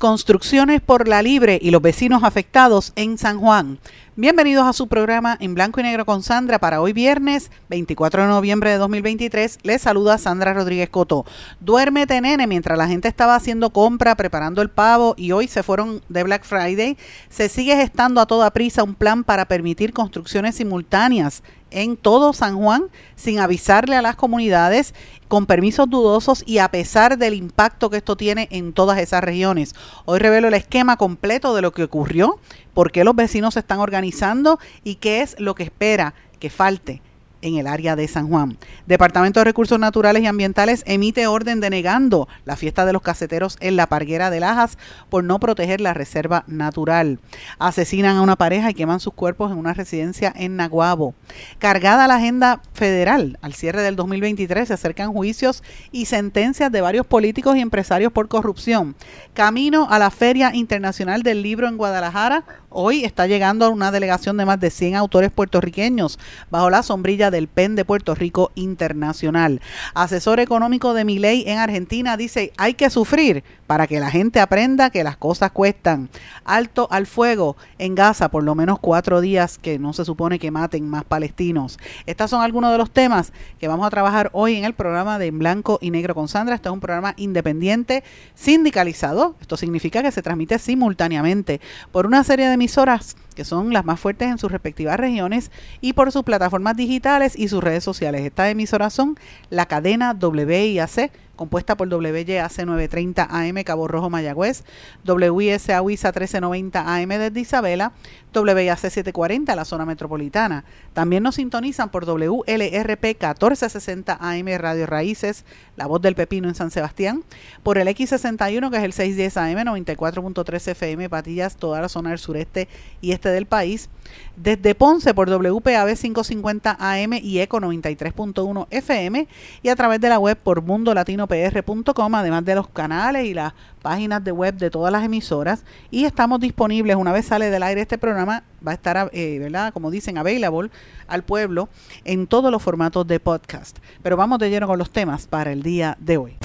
Construcciones por la Libre y los vecinos afectados en San Juan. Bienvenidos a su programa en blanco y negro con Sandra para hoy viernes 24 de noviembre de 2023. Les saluda Sandra Rodríguez Coto. Duérmete nene mientras la gente estaba haciendo compra, preparando el pavo y hoy se fueron de Black Friday. Se sigue gestando a toda prisa un plan para permitir construcciones simultáneas en todo San Juan sin avisarle a las comunidades con permisos dudosos y a pesar del impacto que esto tiene en todas esas regiones. Hoy revelo el esquema completo de lo que ocurrió, por qué los vecinos se están organizando y qué es lo que espera que falte en el área de San Juan. Departamento de Recursos Naturales y Ambientales emite orden denegando la fiesta de los caseteros en la Parguera de Lajas por no proteger la reserva natural. Asesinan a una pareja y queman sus cuerpos en una residencia en Naguabo. Cargada la agenda federal, al cierre del 2023 se acercan juicios y sentencias de varios políticos y empresarios por corrupción. Camino a la Feria Internacional del Libro en Guadalajara, hoy está llegando una delegación de más de 100 autores puertorriqueños bajo la sombrilla del PEN de Puerto Rico Internacional. Asesor económico de Miley en Argentina dice, hay que sufrir para que la gente aprenda que las cosas cuestan. Alto al fuego en Gaza, por lo menos cuatro días que no se supone que maten más palestinos. Estos son algunos de los temas que vamos a trabajar hoy en el programa de En Blanco y Negro con Sandra. Este es un programa independiente, sindicalizado. Esto significa que se transmite simultáneamente por una serie de emisoras son las más fuertes en sus respectivas regiones y por sus plataformas digitales y sus redes sociales. Estas emisoras son la cadena WIAC compuesta por WYAC 930 AM Cabo Rojo Mayagüez, WISA WISA 1390 AM desde Isabela, WIAC 740 la zona metropolitana. También nos sintonizan por WLRP 1460 AM Radio Raíces, La Voz del Pepino en San Sebastián, por el X61 que es el 610 AM 94.3 FM Patillas, toda la zona del sureste y este del país. Desde Ponce por WPAB 550 AM y ECO 93.1 FM y a través de la web por Mundo Latino pr.com, además de los canales y las páginas de web de todas las emisoras. Y estamos disponibles, una vez sale del aire este programa, va a estar, eh, ¿verdad? Como dicen, available al pueblo en todos los formatos de podcast. Pero vamos de lleno con los temas para el día de hoy.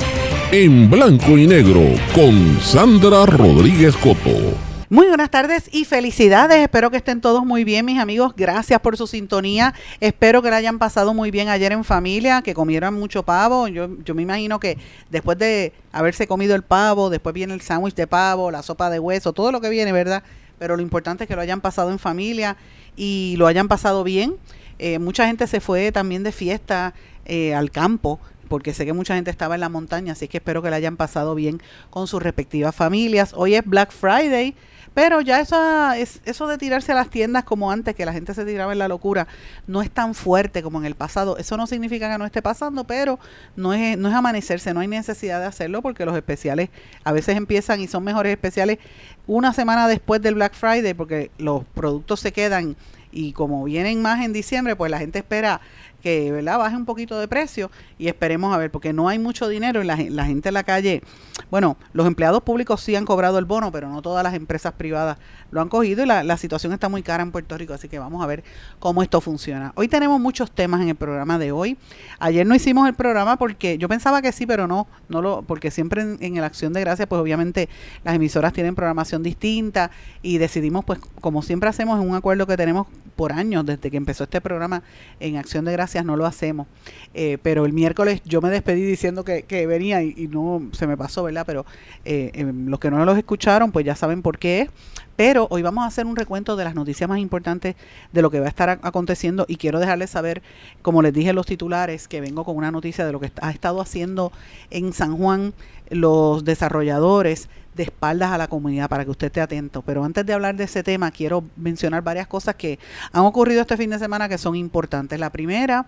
En blanco y negro con Sandra Rodríguez Coto. Muy buenas tardes y felicidades. Espero que estén todos muy bien, mis amigos. Gracias por su sintonía. Espero que la hayan pasado muy bien ayer en familia, que comieran mucho pavo. Yo, yo me imagino que después de haberse comido el pavo, después viene el sándwich de pavo, la sopa de hueso, todo lo que viene, ¿verdad? Pero lo importante es que lo hayan pasado en familia y lo hayan pasado bien. Eh, mucha gente se fue también de fiesta eh, al campo porque sé que mucha gente estaba en la montaña, así que espero que la hayan pasado bien con sus respectivas familias. Hoy es Black Friday, pero ya esa, es, eso de tirarse a las tiendas como antes, que la gente se tiraba en la locura, no es tan fuerte como en el pasado. Eso no significa que no esté pasando, pero no es, no es amanecerse, no hay necesidad de hacerlo porque los especiales a veces empiezan y son mejores especiales una semana después del Black Friday porque los productos se quedan y como vienen más en diciembre, pues la gente espera que ¿verdad? baje un poquito de precio y esperemos a ver, porque no hay mucho dinero y la, gente en la calle, bueno, los empleados públicos sí han cobrado el bono, pero no todas las empresas privadas lo han cogido y la, la situación está muy cara en Puerto Rico, así que vamos a ver cómo esto funciona. Hoy tenemos muchos temas en el programa de hoy. Ayer no hicimos el programa porque yo pensaba que sí, pero no, no lo, porque siempre en, en la acción de gracias, pues obviamente las emisoras tienen programación distinta y decidimos, pues como siempre hacemos en un acuerdo que tenemos por años, desde que empezó este programa en acción de gracias, no lo hacemos. Eh, pero el miércoles yo me despedí diciendo que, que venía y, no se me pasó, ¿verdad? Pero eh, eh, los que no los escucharon, pues ya saben por qué es. Pero hoy vamos a hacer un recuento de las noticias más importantes de lo que va a estar aconteciendo y quiero dejarles saber, como les dije en los titulares, que vengo con una noticia de lo que ha estado haciendo en San Juan los desarrolladores de espaldas a la comunidad para que usted esté atento. Pero antes de hablar de ese tema, quiero mencionar varias cosas que han ocurrido este fin de semana que son importantes. La primera,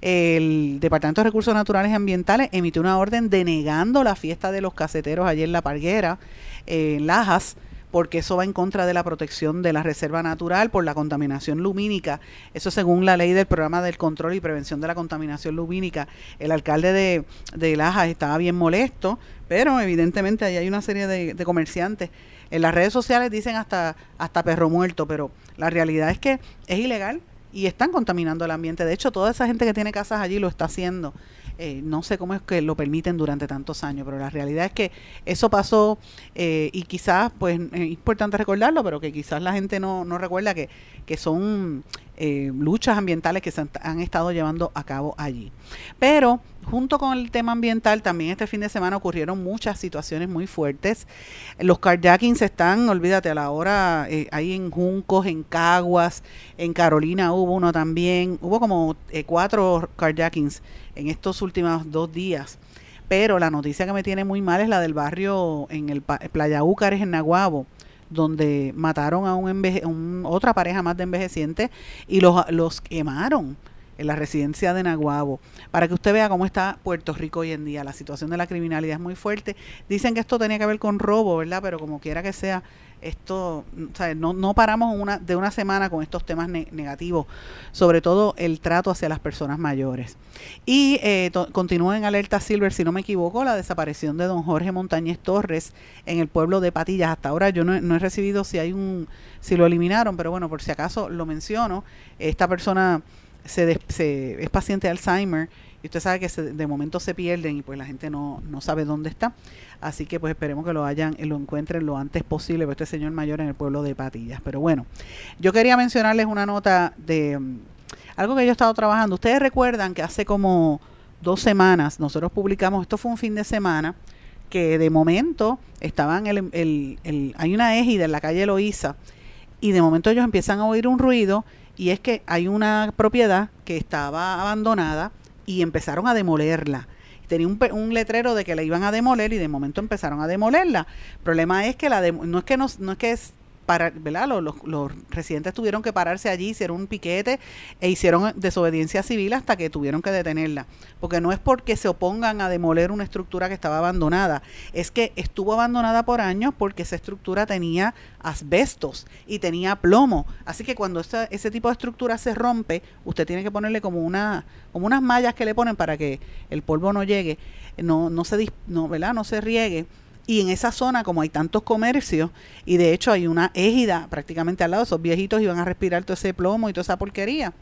el Departamento de Recursos Naturales y Ambientales emitió una orden denegando la fiesta de los caseteros ayer en La Parguera, en Lajas, porque eso va en contra de la protección de la reserva natural por la contaminación lumínica. Eso según la ley del programa del control y prevención de la contaminación lumínica. El alcalde de, de Lajas estaba bien molesto, pero evidentemente ahí hay una serie de, de comerciantes. En las redes sociales dicen hasta, hasta perro muerto, pero la realidad es que es ilegal y están contaminando el ambiente. De hecho, toda esa gente que tiene casas allí lo está haciendo. Eh, no sé cómo es que lo permiten durante tantos años, pero la realidad es que eso pasó eh, y quizás, pues es importante recordarlo, pero que quizás la gente no, no recuerda que, que son eh, luchas ambientales que se han, estado llevando a cabo allí. Pero junto con el tema ambiental, también este fin de semana ocurrieron muchas situaciones muy fuertes. Los carjackings están, olvídate, a la hora, eh, ahí en Juncos, en Caguas, en Carolina hubo uno también. Hubo como cuatro carjackings en estos últimos dos días. Pero la noticia que me tiene muy mal es la del barrio en el Playa Úcares, en Naguabo, donde mataron a un, otra pareja más de envejecientes y los, los quemaron en la residencia de Naguabo, para que usted vea cómo está Puerto Rico hoy en día. La situación de la criminalidad es muy fuerte. Dicen que esto tenía que ver con robo, ¿verdad? Pero como quiera que sea, esto, no, no paramos una, de una semana con estos temas negativos, sobre todo el trato hacia las personas mayores. Y eh, continúa en alerta Silver, si no me equivoco, la desaparición de don Jorge Montañez Torres en el pueblo de Patillas. Hasta ahora yo no, he recibido si hay un, si lo eliminaron, pero bueno, por si acaso lo menciono. Esta persona se, se es paciente de Alzheimer y usted sabe que de momento se pierden y pues la gente no, no sabe dónde está. Así que pues esperemos que lo hayan, lo encuentren lo antes posible, este señor mayor en el pueblo de Patillas. Pero bueno, yo quería mencionarles una nota de mm, algo que yo he estado trabajando. Ustedes recuerdan que hace como dos semanas nosotros publicamos, esto fue un fin de semana, que de momento estaban, el, el, el hay una égida en la calle Loíza y de momento ellos empiezan a oír un ruido y es que hay una propiedad que estaba abandonada y empezaron a demolerla tenía un, un, letrero de que la iban a demoler y de momento empezaron a demolerla. El problema es que la no es que no, no es que es para, ¿verdad? Los, los, residentes tuvieron que pararse allí, hicieron un piquete e hicieron desobediencia civil hasta que tuvieron que detenerla. Porque no es porque se opongan a demoler una estructura que estaba abandonada, es que estuvo abandonada por años porque esa estructura tenía asbestos y tenía plomo. Así que cuando ese tipo de estructura se rompe, usted tiene que ponerle como una como unas mallas que le ponen para que el polvo no llegue, no no se no, ¿verdad? no se riegue y en esa zona, como hay tantos comercios, y de hecho hay una égida prácticamente al lado, esos viejitos iban a respirar todo ese plomo y toda esa porquería.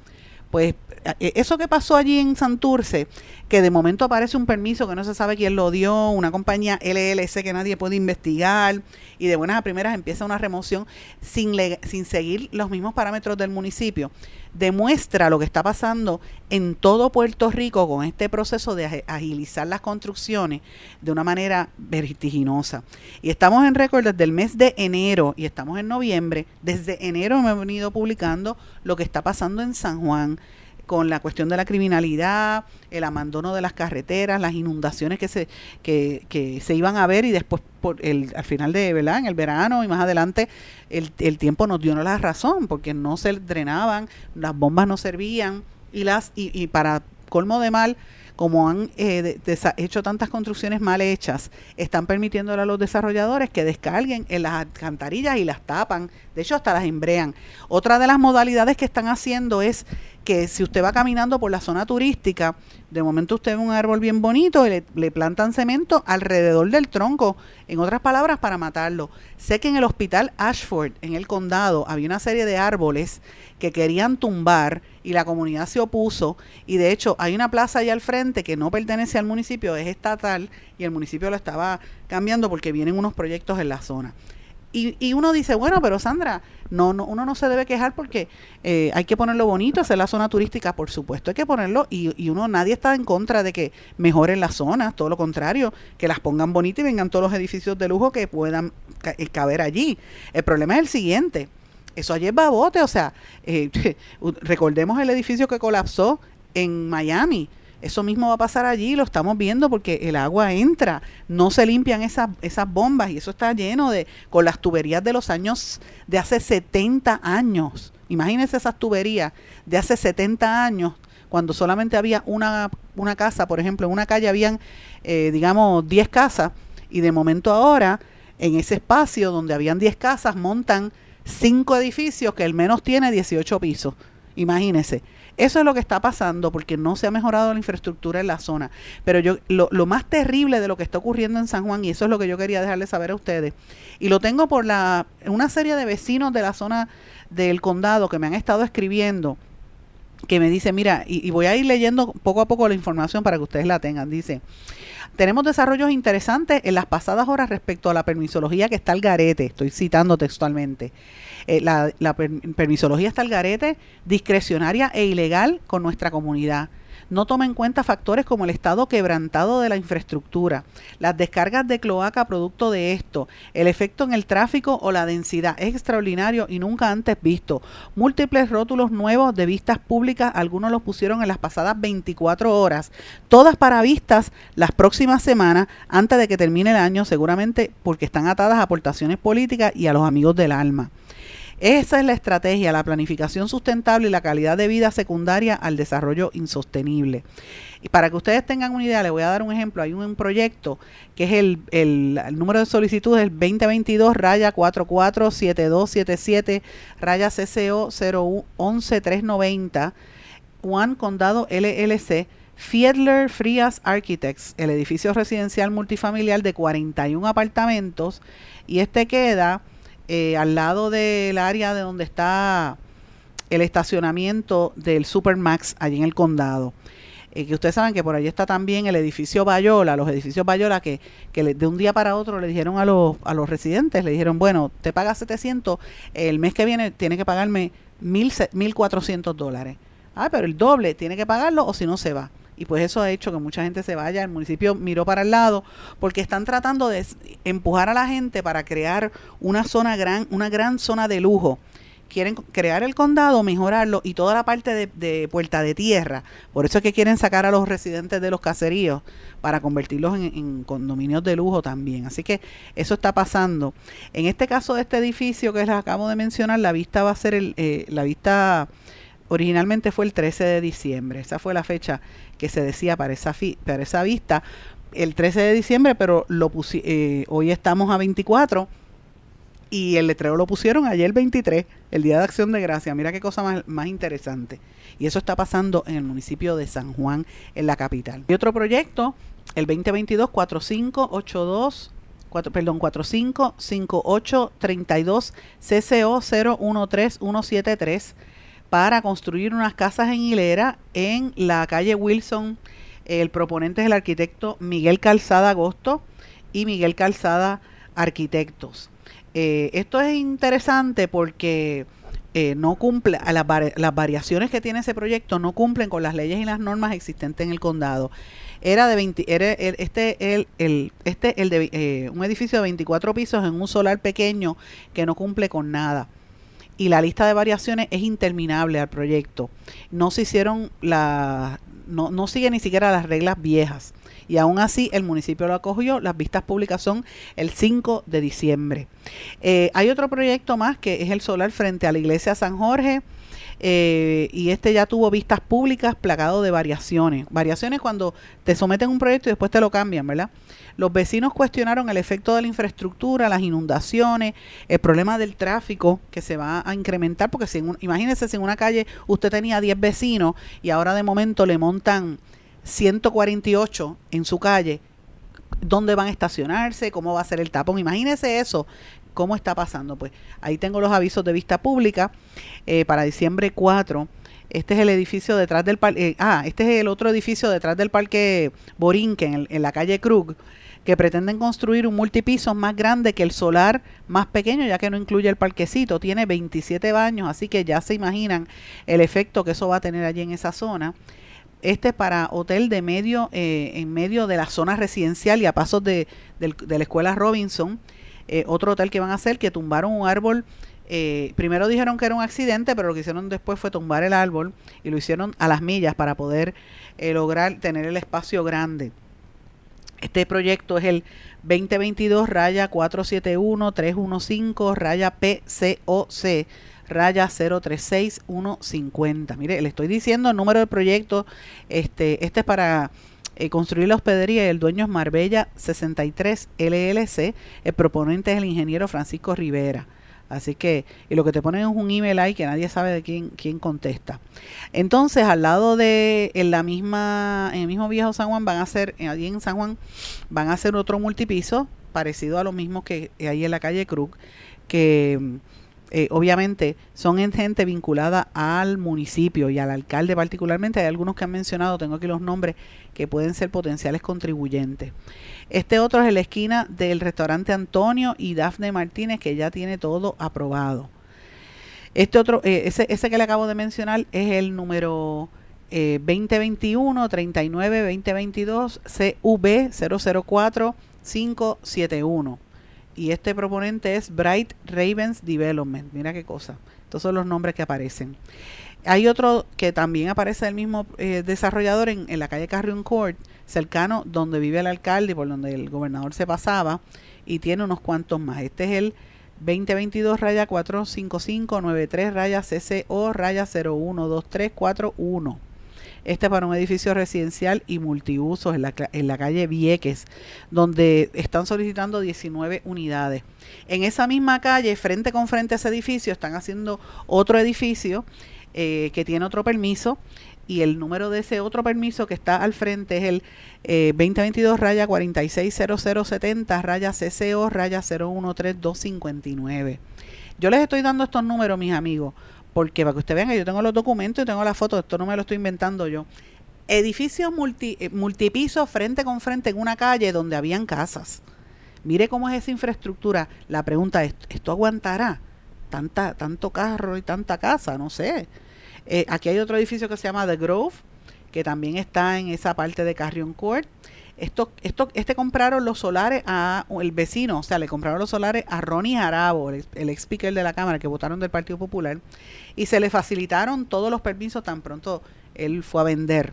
Pues eh, eso que pasó allí en Santurce, que de momento aparece un permiso que no se sabe quién lo dio, una compañía LLC que nadie puede investigar, y de buenas a primeras empieza una remoción sin, sin seguir los mismos parámetros del municipio demuestra lo que está pasando en todo Puerto Rico con este proceso de agilizar las construcciones de una manera vertiginosa. Y estamos en récord desde el mes de enero y estamos en noviembre. Desde enero hemos venido publicando lo que está pasando en San Juan con la cuestión de la criminalidad, el abandono de las carreteras, las inundaciones que se, que, que se iban a ver y después por el, al final de, ¿verdad? En el verano y más adelante el, el tiempo nos dio la razón porque no se drenaban, las bombas no servían y las y, y para colmo de mal como han eh, hecho tantas construcciones mal hechas, están permitiéndole a los desarrolladores que descarguen en las alcantarillas y las tapan, de hecho hasta las embrean. Otra de las modalidades que están haciendo es que si usted va caminando por la zona turística, de momento usted ve un árbol bien bonito y le, plantan cemento alrededor del tronco, en otras palabras, para matarlo. Sé que en el hospital Ashford, en el condado, había una serie de árboles que querían tumbar y la comunidad se opuso y de hecho hay una plaza allá al frente que no pertenece al municipio, es estatal y el municipio lo estaba cambiando porque vienen unos proyectos en la zona. Y, y uno dice, bueno, pero Sandra, no, no, uno no se debe quejar porque eh, hay que ponerlo bonito, hacer la zona turística, por supuesto, hay que ponerlo y, y, uno, nadie está en contra de que mejoren las zonas, todo lo contrario, que las pongan bonitas y vengan todos los edificios de lujo que puedan caber allí. El problema es el siguiente, eso ayer babote, o sea, eh, recordemos el edificio que colapsó en Miami. Eso mismo va a pasar allí, lo estamos viendo porque el agua entra, no se limpian esas, esas bombas y eso está lleno de, con las tuberías de los años, de hace 70 años. Imagínense esas tuberías de hace 70 años, cuando solamente había una, una casa, por ejemplo, en una calle habían, eh, digamos, 10 casas y de momento ahora en ese espacio donde habían 10 casas, montan 5 edificios que el menos tiene 18 pisos. Imagínense. Eso es lo que está pasando porque no se ha mejorado la infraestructura en la zona. Pero yo lo, lo, más terrible de lo que está ocurriendo en San Juan, y eso es lo que yo quería dejarles saber a ustedes, y lo tengo por la una serie de vecinos de la zona del condado que me han estado escribiendo, que me dice, mira, y, y voy a ir leyendo poco a poco la información para que ustedes la tengan. Dice, tenemos desarrollos interesantes en las pasadas horas respecto a la permisología que está al garete, estoy citando textualmente. Eh, la, la permisología está al garete, discrecionaria e ilegal con nuestra comunidad no toma en cuenta factores como el estado quebrantado de la infraestructura, las descargas de cloaca producto de esto, el efecto en el tráfico o la densidad. Es extraordinario y nunca antes visto. Múltiples rótulos nuevos de vistas públicas, algunos los pusieron en las pasadas 24 horas, todas para vistas las próximas semanas antes de que termine el año, seguramente porque están atadas a aportaciones políticas y a los amigos del alma. Esa es la estrategia, la planificación sustentable y la calidad de vida secundaria al desarrollo insostenible. Y para que ustedes tengan una idea, les voy a dar un ejemplo. Hay un proyecto que es el, el, número de solicitudes, el 2022 raya 447277 raya CCO 011390 Juan Condado LLC. Fiedler Frias Architects, el edificio residencial multifamiliar de 41 apartamentos, y este queda eh, al lado del área de donde está el estacionamiento del Supermax allí en el condado. Eh, que ustedes saben que por allí está también el edificio Bayola, los edificios Bayola que, que de un día para otro le dijeron a los, a los residentes, le dijeron, bueno, te pagas 700, el mes que viene tiene que pagarme 1.400 dólares. Ah, pero el doble tiene que pagarlo o si no se va y pues eso ha hecho que mucha gente se vaya. El municipio miró para el lado porque están tratando de empujar a la gente para crear una zona gran, una gran zona de lujo. Quieren crear el condado, mejorarlo y toda la parte de, puerta de tierra. Por eso es que quieren sacar a los residentes de los caseríos para convertirlos en, condominios de lujo también. Así que eso está pasando. En este caso de este edificio que les acabo de mencionar, la vista va a ser el, eh, la vista originalmente fue el 13 de diciembre. Esa fue la fecha que se decía para esa, para esa vista el 13 de diciembre, pero lo eh, hoy estamos a 24 y el letrero lo pusieron ayer 23, el Día de Acción de Gracia. Mira qué cosa más, más interesante. Y eso está pasando en el municipio de San Juan, en la capital. Y otro proyecto, el 2022 4582 4, perdón, 455832 CCO 013173 para construir unas casas en hilera en la calle Wilson. El proponente es el arquitecto Miguel Calzada Agosto y Miguel Calzada Arquitectos. Eh, esto es interesante porque eh, no cumple, las, variaciones que tiene ese proyecto no cumplen con las leyes y las normas existentes en el condado. Era de 20, era este, el, este, el de eh, un edificio de 24 pisos en un solar pequeño que no cumple con nada y la lista de variaciones es interminable al proyecto. No se hicieron la, no, no sigue ni siquiera las reglas viejas. Y aún así el municipio lo acogió. Las vistas públicas son el 5 de diciembre. Eh, hay otro proyecto más que es el solar frente a la iglesia San Jorge. Eh, y este ya tuvo vistas públicas plagado de variaciones. Variaciones cuando te someten un proyecto y después te lo cambian, ¿verdad? Los vecinos cuestionaron el efecto de la infraestructura, las inundaciones, el problema del tráfico que se va a incrementar, porque si imagínense si en una calle usted tenía 10 vecinos y ahora de momento le montan 148 en su calle, ¿dónde van a estacionarse? ¿Cómo va a ser el tapón? Imagínese eso, ¿cómo está pasando? Pues ahí tengo los avisos de vista pública eh, para diciembre 4. Este es el edificio detrás del parque. Eh, ah, este es el otro edificio detrás del parque Borinquen, en la calle Krug que pretenden construir un multipiso más grande que el solar más pequeño, ya que no incluye el parquecito. Tiene 27 baños, así que ya se imaginan el efecto que eso va a tener allí en esa zona. Este es para hotel de medio, eh, en medio de la zona residencial y a pasos de, la escuela Robinson. Eh, otro hotel que van a hacer, que tumbaron un árbol eh, primero dijeron que era un accidente, pero lo que hicieron después fue tumbar el árbol y lo hicieron a las millas para poder lograr tener el espacio grande. Este proyecto es el 2022 raya 471 315 raya PCOC raya 036150. Mire, le estoy diciendo el número del proyecto. Este, este es para eh, construir la hospedería y el dueño es Marbella 63 LLC. El proponente es el ingeniero Francisco Rivera. Así que, y lo que te ponen es un email ahí que nadie sabe de quién, quién contesta. Entonces, al lado de, en la misma, en el mismo viejo San Juan, van a hacer, allí en San Juan, van a hacer otro multipiso, parecido a lo mismo que hay en la calle Cruz, que eh, obviamente son gente vinculada al municipio y al alcalde particularmente. Hay algunos que han mencionado, tengo aquí los nombres, que pueden ser potenciales contribuyentes. Este otro es la esquina del restaurante Antonio y Dafne Martínez, que ya tiene todo aprobado. Este otro, eh, ese, ese que le acabo de mencionar es el número 2021 39 2022 CV 004 571 y este proponente es Bright Ravens Development. Mira qué cosa. Estos son los nombres que aparecen. Hay otro que también aparece el mismo eh, desarrollador en, la calle Carrion Court, cercano donde vive el alcalde y por donde el gobernador se pasaba, y tiene unos cuantos más. Este es el 2022 raya 45593 raya CCO raya 012341. Este para un edificio residencial y multiusos en la, calle Vieques, donde están solicitando 19 unidades. En esa misma calle, frente con frente a ese edificio, están haciendo otro edificio eh, que tiene otro permiso y el número de ese otro permiso que está al frente es el 2022 eh, raya 460070 raya CCO raya 013259. Yo les estoy dando estos números, mis amigos, porque para que usted vean yo tengo los documentos y tengo la foto, esto no me lo estoy inventando yo. Edificios multi, eh, multipisos frente con frente en una calle donde habían casas. Mire cómo es esa infraestructura. La pregunta es, ¿esto aguantará? Tanta, tanto carro y tanta casa, no sé. Eh, aquí hay otro edificio que se llama The Grove, que también está en esa parte de Carrion Court. Esto, esto, este compraron los solares a el vecino, o sea, le compraron los solares a Ronnie Arabo, el, el ex speaker de la Cámara que votaron del Partido Popular, y se le facilitaron todos los permisos tan pronto él fue a vender.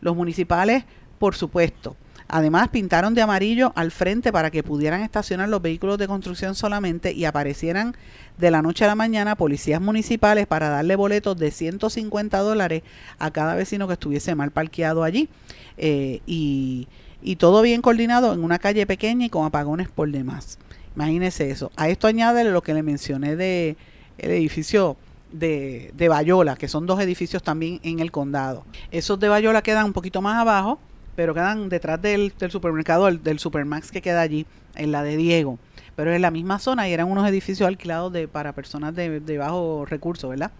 Los municipales, por supuesto. Además, pintaron de amarillo al frente para que pudieran estacionar los vehículos de construcción solamente y aparecieran de la noche a la mañana policías municipales para darle boletos de 150 dólares a cada vecino que estuviese mal parqueado allí. Eh, y y todo bien coordinado en una calle pequeña y con apagones por demás. Imagínese eso. A esto añade lo que le mencioné de el edificio de, de Bayola, que son dos edificios también en el condado. Esos de Bayola quedan un poquito más abajo, pero quedan detrás del, supermercado, del, Supermax que queda allí, en la de Diego. Pero es la misma zona y eran unos edificios alquilados de, para personas de, de bajo recursos, ¿verdad?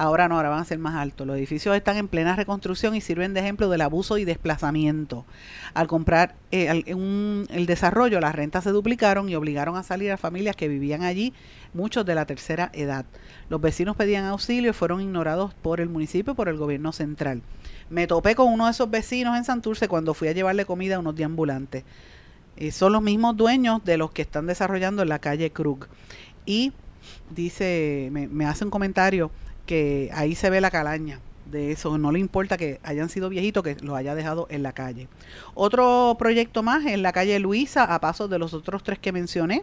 Ahora no, ahora van a ser más altos. Los edificios están en plena reconstrucción y sirven de ejemplo del abuso y desplazamiento. Al comprar eh, el desarrollo, las rentas se duplicaron y obligaron a salir a familias que vivían allí, muchos de la tercera edad. Los vecinos pedían auxilio y fueron ignorados por el municipio y por el gobierno central. Me topé con uno de esos vecinos en Santurce cuando fui a llevarle comida a unos deambulantes. Eh, son los mismos dueños de los que están desarrollando en la calle Krug. Y dice, me, me hace un comentario que ahí se ve la calaña de eso, no le importa que hayan sido viejitos, que los haya dejado en la calle. Otro proyecto más en la calle Luisa, a paso de los otros tres que mencioné,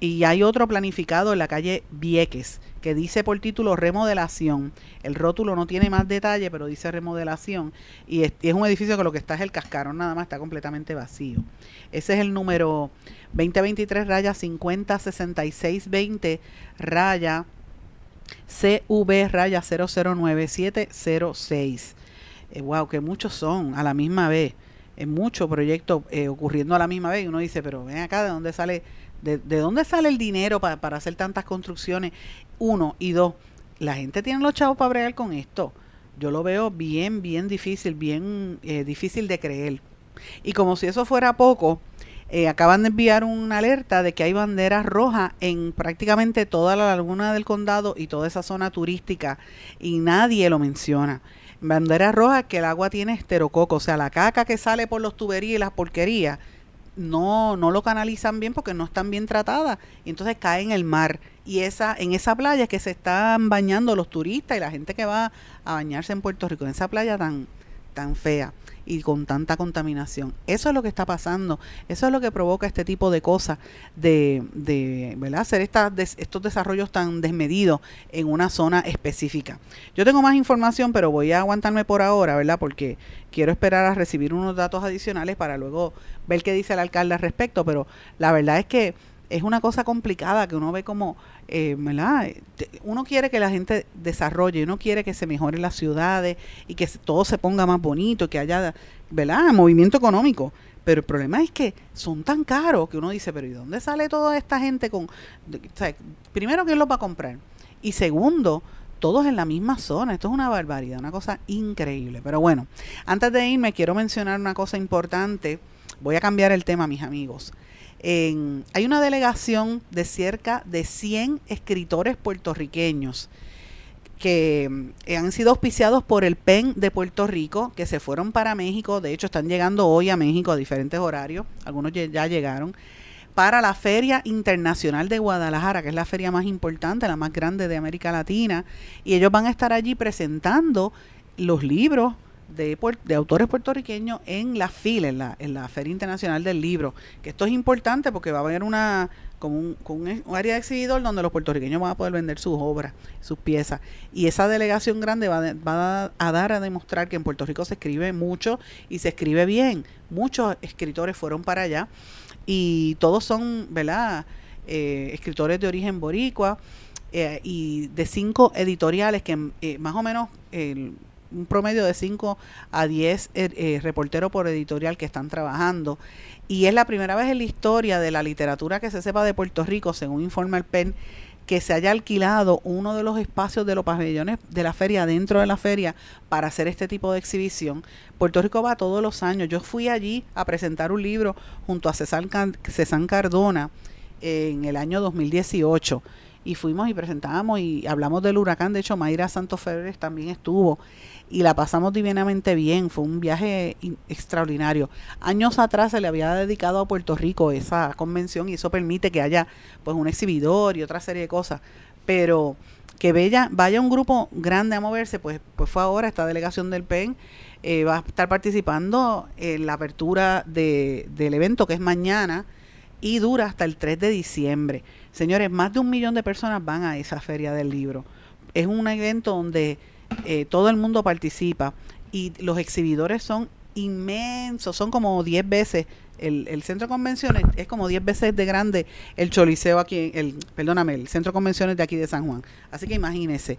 y hay otro planificado en la calle Vieques, que dice por título remodelación. El rótulo no tiene más detalle, pero dice remodelación. Y es, es, un edificio que lo que está es el cascarón, nada más está completamente vacío. Ese es el número 2023 raya 506620 raya CV raya 009706. Eh, wow, que muchos son a la misma vez. Es mucho proyecto eh, ocurriendo a la misma vez. Y uno dice, pero ven acá, ¿de dónde sale, de, dónde sale el dinero para, para hacer tantas construcciones? Uno. Y dos, la gente tiene los chavos para bregar con esto. Yo lo veo bien, bien difícil, bien eh, difícil de creer. Y como si eso fuera poco, eh, acaban de enviar una alerta de que hay banderas rojas en prácticamente toda la laguna del condado y toda esa zona turística y nadie lo menciona. Banderas rojas que el agua tiene esterococo, o sea, la caca que sale por los tuberías y las porquerías no, no lo canalizan bien porque no están bien tratadas y entonces cae en el mar. Y esa, en esa playa que se están bañando los turistas y la gente que va a bañarse en Puerto Rico, en esa playa tan, tan fea y con tanta contaminación. Eso es lo que está pasando, eso es lo que provoca este tipo de cosas, de, de ¿verdad? hacer estos desarrollos tan desmedidos en una zona específica. Yo tengo más información, pero voy a aguantarme por ahora, ¿verdad? Porque quiero esperar a recibir unos datos adicionales para luego ver qué dice el alcalde al respecto, pero la verdad es que es una cosa complicada que uno ve como, eh, ¿verdad? Uno quiere que la gente desarrolle, uno quiere que se mejoren las ciudades y que todo se ponga más bonito, que haya, ¿verdad? Movimiento económico. Pero el problema es que son tan caros que uno dice, pero ¿y dónde sale toda esta gente con... primero, ¿quién los va a comprar? Y segundo, todos en la misma zona. Esto es una barbaridad, una cosa increíble. Pero bueno, antes de irme quiero mencionar una cosa importante. Voy a cambiar el tema, mis amigos hay una delegación de cerca de 100 escritores puertorriqueños que eh, han sido auspiciados por el PEN de Puerto Rico, que se fueron para México, de hecho están llegando hoy a México a diferentes horarios, algunos ya llegaron, para la Feria Internacional de Guadalajara, que es la feria más importante, la más grande de América Latina, y ellos van a estar allí presentando los libros de, de, autores puertorriqueños en la FIL, en la, en la Feria Internacional del Libro. Que esto es importante porque va a haber una como un, un, área de exhibidor donde los puertorriqueños van a poder vender sus obras, sus piezas. Y esa delegación grande va, va a, dar a demostrar que en Puerto Rico se escribe mucho y se escribe bien. Muchos escritores fueron para allá y todos son, ¿verdad? Eh, escritores de origen boricua. Eh, y de cinco editoriales que eh, más o menos un promedio de 5 a 10 eh, eh, reporteros por editorial que están trabajando. Y es la primera vez en la historia de la literatura que se sepa de Puerto Rico, según informa el PEN, que se haya alquilado uno de los espacios de los pabellones de la feria dentro de la feria para hacer este tipo de exhibición. Puerto Rico va todos los años. Yo fui allí a presentar un libro junto a César, César Cardona en el año 2018 y fuimos y presentábamos y hablamos del huracán. De hecho, Mayra Santos Febres también estuvo y la pasamos divinamente bien. Fue un viaje extraordinario. Años atrás se le había dedicado a Puerto Rico esa convención y eso permite que haya pues un exhibidor y otra serie de cosas. Pero que vaya, vaya un grupo grande a moverse, pues, pues fue ahora esta delegación del PEN. Eh, va a estar participando en la apertura de, del evento que es mañana y dura hasta el 3 de diciembre. Señores, más de un millón de personas van a esa feria del libro. Es un evento donde eh, todo el mundo participa y los exhibidores son inmensos, son como 10 veces, el, el, centro de convenciones es como 10 veces de grande el choliseo aquí, el, perdóname, el centro de convenciones de aquí de San Juan. Así que imagínese,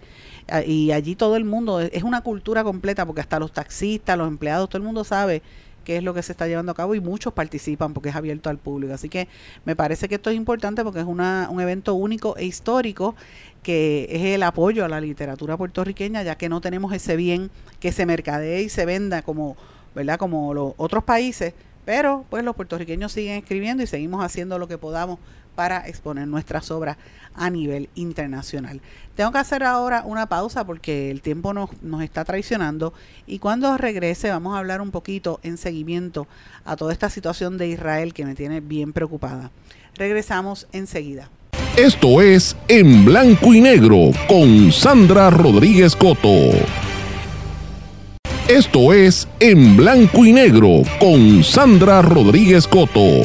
y allí todo el mundo, es una cultura completa porque hasta los taxistas, los empleados, todo el mundo sabe qué es lo que se está llevando a cabo y muchos participan porque es abierto al público. Así que me parece que esto es importante porque es una, un evento único e histórico que es el apoyo a la literatura puertorriqueña, ya que no tenemos ese bien que se mercadee y se venda como, ¿verdad? como los otros países, pero pues los puertorriqueños siguen escribiendo y seguimos haciendo lo que podamos para exponer nuestras obras a nivel internacional. Tengo que hacer ahora una pausa porque el tiempo nos, nos está traicionando y cuando regrese vamos a hablar un poquito en seguimiento a toda esta situación de Israel que me tiene bien preocupada. Regresamos enseguida. Esto es En Blanco y Negro con Sandra Rodríguez Coto. Esto es En Blanco y Negro con Sandra Rodríguez Coto.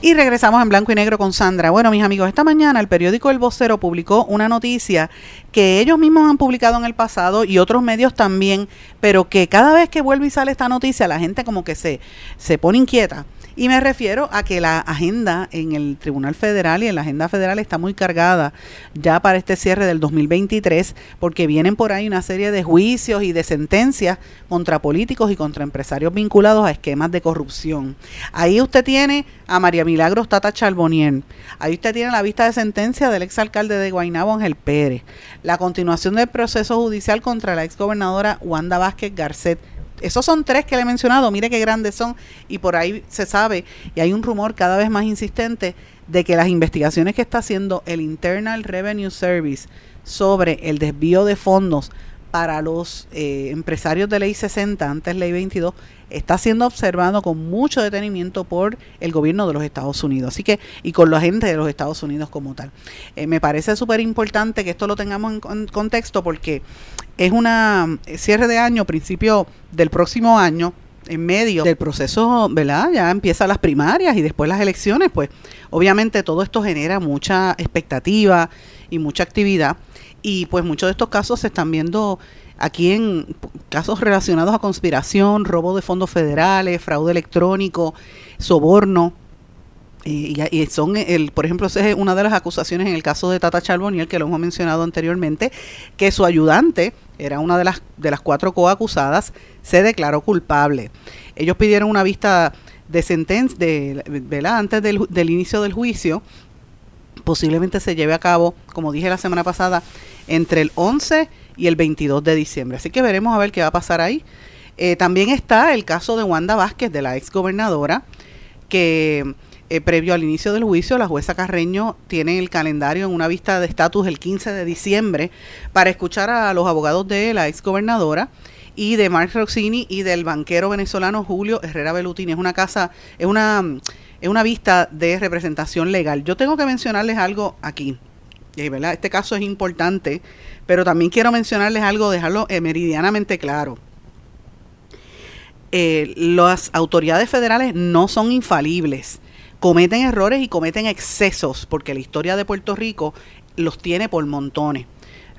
Y regresamos en blanco y negro con Sandra. Bueno, mis amigos, esta mañana el periódico El Vocero publicó una noticia que ellos mismos han publicado en el pasado y otros medios también, pero que cada vez que vuelve y sale esta noticia la gente como que se, se pone inquieta y me refiero a que la agenda en el Tribunal Federal y en la agenda federal está muy cargada ya para este cierre del 2023, porque vienen por ahí una serie de juicios y de sentencias contra políticos y contra empresarios vinculados a esquemas de corrupción. Ahí usted tiene a María Milagros Tata Charbonier. Ahí usted tiene la vista de sentencia del exalcalde de Guaynabo, Ángel Pérez. La continuación del proceso judicial contra la exgobernadora Wanda Vázquez Garcet esos son tres que le he mencionado, mire qué grandes son, y por ahí se sabe, y hay un rumor cada vez más insistente de que las investigaciones que está haciendo el Internal Revenue Service sobre el desvío de fondos para los eh, empresarios de ley 60, antes ley 22, está siendo observado con mucho detenimiento por el gobierno de los Estados Unidos. Así que, y con la gente de los Estados Unidos como tal. Eh, me parece súper importante que esto lo tengamos en, contexto porque es una eh, cierre de año, principio del próximo año, en medio del proceso, ¿verdad? Ya empiezan las primarias y después las elecciones, pues obviamente todo esto genera mucha expectativa y mucha actividad y pues muchos de estos casos se están viendo aquí en casos relacionados a conspiración, robo de fondos federales, fraude electrónico, soborno. Y, son, el, por ejemplo, esa es una de las acusaciones en el caso de Tata Charboniel, que lo hemos mencionado anteriormente, que su ayudante era una de las, de las cuatro coacusadas, se declaró culpable. Ellos pidieron una vista de sentencia, antes del, del inicio del juicio, posiblemente se lleve a cabo, como dije la semana pasada, entre el 11 y el 22 de diciembre. Así que veremos a ver qué va a pasar ahí. Eh, también está el caso de Wanda Vázquez, de la ex gobernadora, que eh, previo al inicio del juicio, la jueza Carreño tiene el calendario en una vista de estatus el 15 de diciembre para escuchar a los abogados de la ex gobernadora y de Mark Roxini y del banquero venezolano Julio Herrera Belutini. Es una casa, es una, es una vista de representación legal. Yo tengo que mencionarles algo aquí. ¿verdad? Este caso es importante, pero también quiero mencionarles algo, dejarlo eh, meridianamente claro. Eh, las autoridades federales no son infalibles, cometen errores y cometen excesos, porque la historia de Puerto Rico los tiene por montones.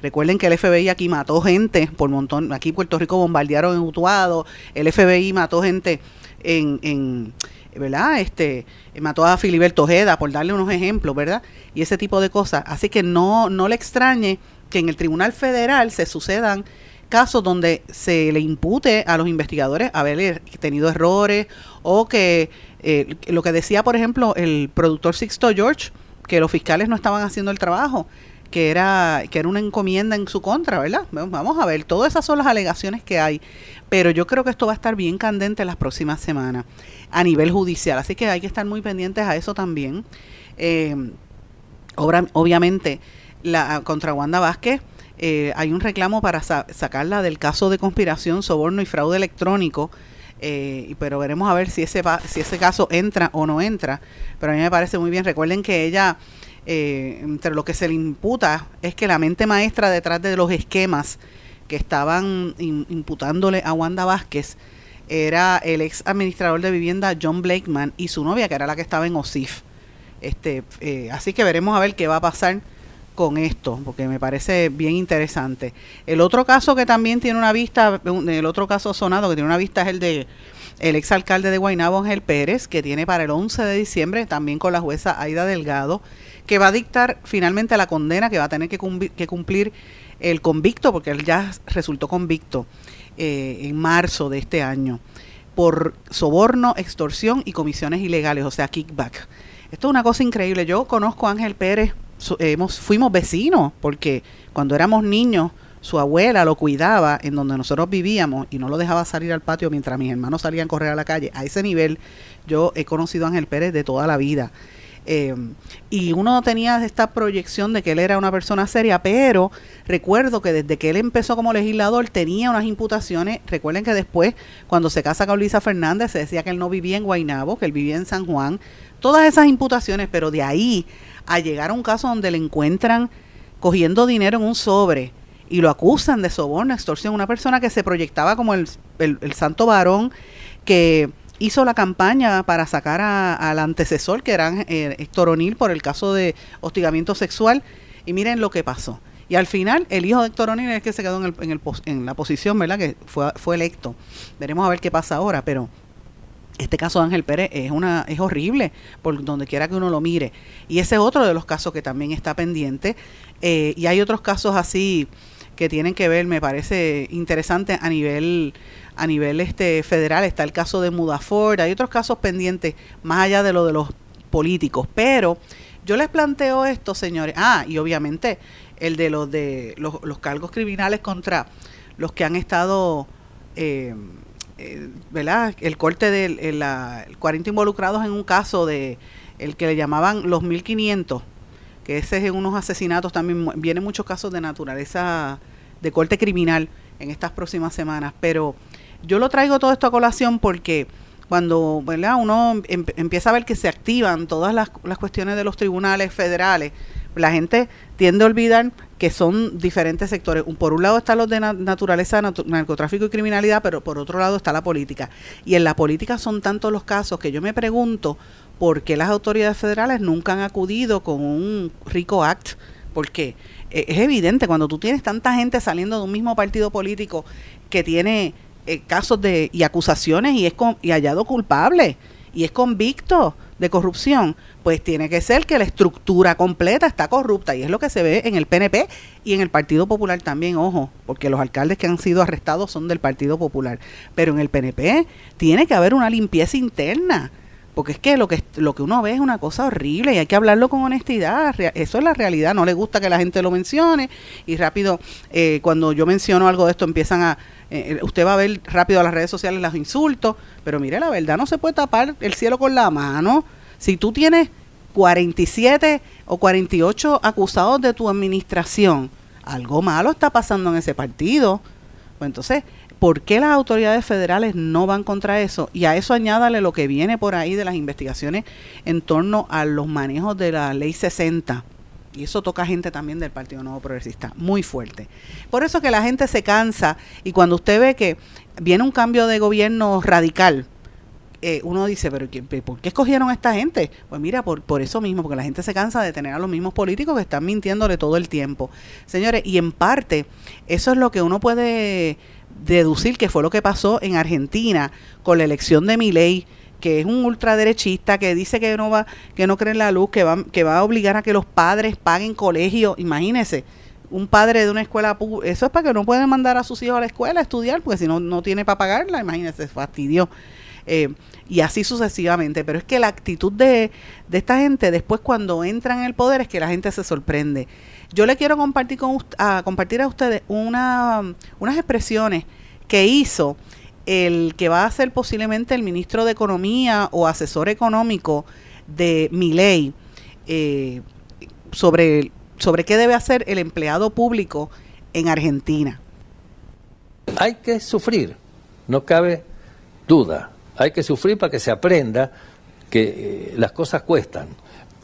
Recuerden que el FBI aquí mató gente por montón. Aquí Puerto Rico bombardearon en Utuado. El FBI mató gente en, en ¿verdad? Este, mató a Filiberto Ojeda, por darle unos ejemplos, ¿verdad? Y ese tipo de cosas. Así que no, no le extrañe que en el Tribunal Federal se sucedan casos donde se le impute a los investigadores haber tenido errores o que eh, lo que decía, por ejemplo, el productor Sixto George, que los fiscales no estaban haciendo el trabajo, que era, que era una encomienda en su contra, ¿verdad? Vamos a ver, todas esas son las alegaciones que hay, pero yo creo que esto va a estar bien candente las próximas semanas a nivel judicial. Así que hay que estar muy pendientes a eso también. Eh, obviamente, la, contra Wanda Vázquez eh, hay un reclamo para sacarla del caso de conspiración, soborno y fraude electrónico. Eh, pero veremos a ver si ese, si ese caso entra o no entra. Pero a mí me parece muy bien. Recuerden que ella, entre lo que se le imputa, es que la mente maestra detrás de los esquemas que estaban imputándole a Wanda Vázquez era el ex administrador de vivienda John Blakeman y su novia, que era la que estaba en OSIF. Este, eh, así que veremos a ver qué va a pasar con esto, porque me parece bien interesante. El otro caso que también tiene una vista, el otro caso sonado que tiene una vista es el de el ex alcalde de Guaynabo, Ángel Pérez, que tiene para el 11 de diciembre, también con la jueza Aida Delgado, que va a dictar finalmente la condena que va a tener que cumplir el convicto, porque él ya resultó convicto eh, en marzo de este año por soborno, extorsión y comisiones ilegales, o sea, kickback. Esto es una cosa increíble. Yo conozco a Ángel Pérez, hemos, fuimos vecinos, porque cuando éramos niños, su abuela lo cuidaba en donde nosotros vivíamos y no lo dejaba salir al patio mientras mis hermanos salían a correr a la calle. A ese nivel yo he conocido a Ángel Pérez de toda la vida. Eh, y uno tenía esta proyección de que él era una persona seria, pero recuerdo que desde que él empezó como legislador tenía unas imputaciones. Recuerden que después, cuando se casa con Luisa Fernández, se decía que él no vivía en Guaynabo, que él vivía en San Juan. Todas esas imputaciones, pero de ahí a llegar a un caso donde le encuentran cogiendo dinero en un sobre y lo acusan de soborno, extorsión, una persona que se proyectaba como el, el santo varón que hizo la campaña para sacar al antecesor, que era eh, Héctor O'Neill, por el caso de hostigamiento sexual. Y miren lo que pasó. Y al final, el hijo de Héctor O'Neill es el que se quedó en, el, en, el, en la posición, ¿verdad? Que fue, fue electo. Veremos a ver qué pasa ahora, pero este caso de Ángel Pérez es una es horrible por donde quiera que uno lo mire y ese es otro de los casos que también está pendiente eh, y hay otros casos así que tienen que ver me parece interesante a nivel a nivel este federal está el caso de Mudaford, hay otros casos pendientes más allá de lo de los políticos, pero yo les planteo esto, señores. Ah, y obviamente el de los de los, cargos criminales contra los que han estado eh, eh, ¿verdad? El corte de la, 40 involucrados en un caso de el que le llamaban los 1500, que ese es unos asesinatos también vienen muchos casos de naturaleza de corte criminal en estas próximas semanas. Pero yo lo traigo todo esto a colación porque cuando uno em, empieza a ver que se activan todas las, las cuestiones de los tribunales federales, la gente tiende a olvidar que son diferentes sectores. Por un lado están los de naturaleza, narcotráfico y criminalidad, pero por otro lado está la política. Y en la política son tantos los casos que yo me pregunto por qué las autoridades federales nunca han acudido con un rico act. Porque eh, es evidente, cuando tú tienes tanta gente saliendo de un mismo partido político que tiene eh, casos de y acusaciones y es y hallado culpable y es convicto de corrupción, pues tiene que ser que la estructura completa está corrupta y es lo que se ve en el PNP y en el Partido Popular también, ojo, porque los alcaldes que han sido arrestados son del Partido Popular, pero en el PNP tiene que haber una limpieza interna. Porque es que lo que lo que uno ve es una cosa horrible y hay que hablarlo con honestidad. Eso es la realidad. No le gusta que la gente lo mencione y rápido, eh, cuando yo menciono algo de esto, empiezan a, eh, usted va a ver rápido a las redes sociales los insultos, pero mire, la verdad no se puede tapar el cielo con la mano. Si tú tienes 47 o 48 acusados de tu administración, algo malo está pasando en ese partido. Pues entonces, ¿por qué las autoridades federales no van contra eso? Y a eso añádale lo que viene por ahí de las investigaciones en torno a los manejos de la ley 60 y eso toca gente también del Partido Nuevo Progresista, muy fuerte. Por eso que la gente se cansa y cuando usted ve que viene un cambio de gobierno radical, eh, uno dice, pero ¿por qué escogieron a esta gente? Pues mira, por, por eso mismo, porque la gente se cansa de tener a los mismos políticos que están mintiéndole todo el tiempo. Señores, y en parte, eso es lo que uno puede deducir que fue lo que pasó en Argentina con la elección de Milei que es un ultraderechista que dice que no va que no cree en la luz, que va que va a obligar a que los padres paguen colegio, imagínese, un padre de una escuela eso es para que no pueden mandar a sus hijos a la escuela a estudiar, porque si no no tiene para pagarla, imagínese, fastidio. Eh, y así sucesivamente. Pero es que la actitud de, de, esta gente después cuando entran en el poder es que la gente se sorprende. Yo le quiero compartir, con, a, compartir a ustedes una, unas expresiones que hizo el que va a ser posiblemente el ministro de Economía o asesor económico de Miley eh, sobre, sobre qué debe hacer el empleado público en Argentina. Hay que sufrir, no cabe duda. Hay que sufrir para que se aprenda que eh, las cosas cuestan.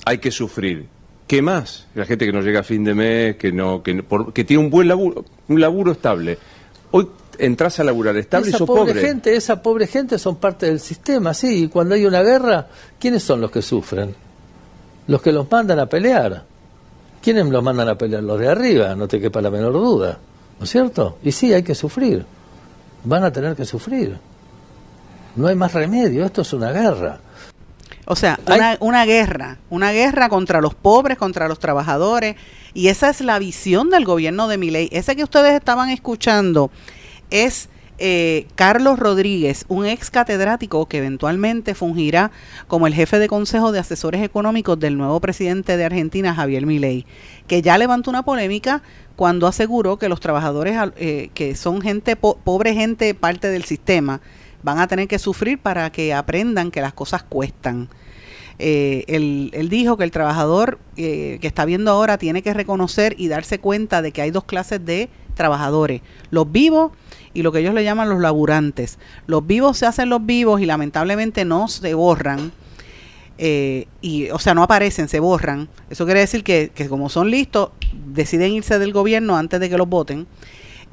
Hay que sufrir. ¿Qué más? La gente que no llega a fin de mes, que no, que, que tiene un buen laburo, un laburo estable. Hoy entras a laburar estable esa y sos pobre, gente, esa pobre gente son parte del sistema, sí, y cuando hay una guerra, ¿quiénes son los que sufren? Los que los mandan a pelear. ¿Quiénes los mandan a pelear? Los de arriba, no te quepa la menor duda, ¿no es cierto? Y sí, hay que sufrir, van a tener que sufrir. No hay más remedio, esto es una guerra. O sea, una, una, guerra, una guerra contra los pobres, contra los trabajadores, y esa es la visión del gobierno de Miley. Ese que ustedes estaban escuchando es eh, Carlos Rodríguez, un ex catedrático que eventualmente fungirá como el jefe de consejo de asesores económicos del nuevo presidente de Argentina, Javier Milei, que ya levantó una polémica cuando aseguró que los trabajadores eh, que son gente pobre gente parte del sistema van a tener que sufrir para que aprendan que las cosas cuestan. Eh, él, dijo que el trabajador que está viendo ahora tiene que reconocer y darse cuenta de que hay dos clases de trabajadores, los vivos y lo que ellos le llaman los laburantes. Los vivos se hacen los vivos y lamentablemente no se borran. Eh, y, o sea, no aparecen, se borran. Eso quiere decir que, que como son listos, deciden irse del gobierno antes de que los voten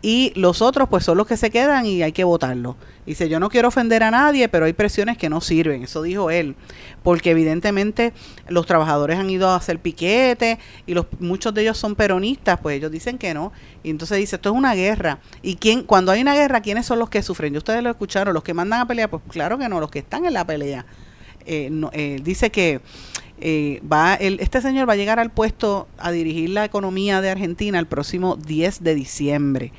y los otros pues son los que se quedan y hay que votarlo. Dice, yo no quiero ofender a nadie, pero hay presiones que no sirven, eso dijo él, porque evidentemente los trabajadores han ido a hacer piquete y los muchos de ellos son peronistas, pues ellos dicen que no. Y entonces dice, esto es una guerra. ¿Y quién cuando hay una guerra, quiénes son los que sufren? Y ustedes lo escucharon, los que mandan a pelear, pues claro que no, los que están en la pelea. Eh, eh, dice que eh, va el, este señor va a llegar al puesto a dirigir la economía de Argentina el próximo 10 de diciembre